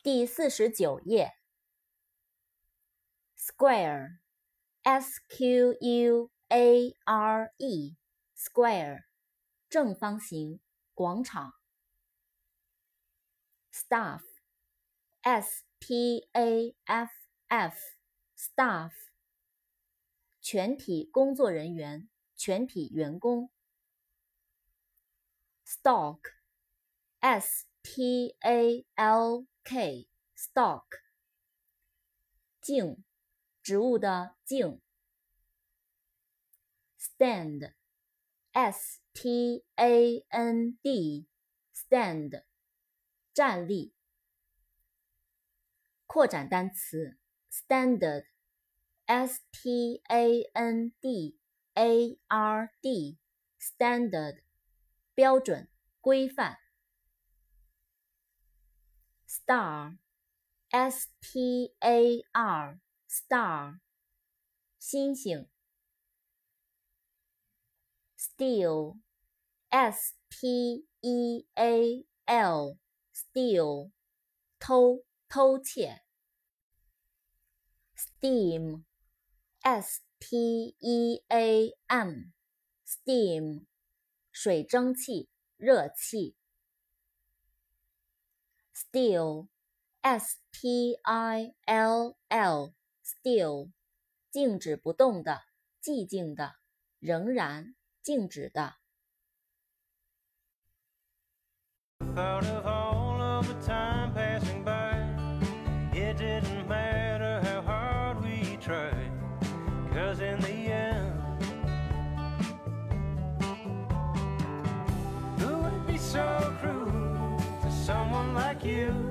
第四十九页。Square，S Q U A R E，Square，正方形，广场。Staff，S T A F F，Staff，全体工作人员，全体员工。stock，s T A L K，Stalk，茎，植物的茎。Stand，S T A N D，Stand，站立。扩展单词：Standard，S T A N D A R D，Standard。标准、规范。Star，S T A R，Star，星星。Steal，S T E A L，Steal，偷、偷窃。Steam，S T E A M，Steam。水蒸气、热气。Still，S T I L L，Still，静止不动的、寂静的、仍然静止的。You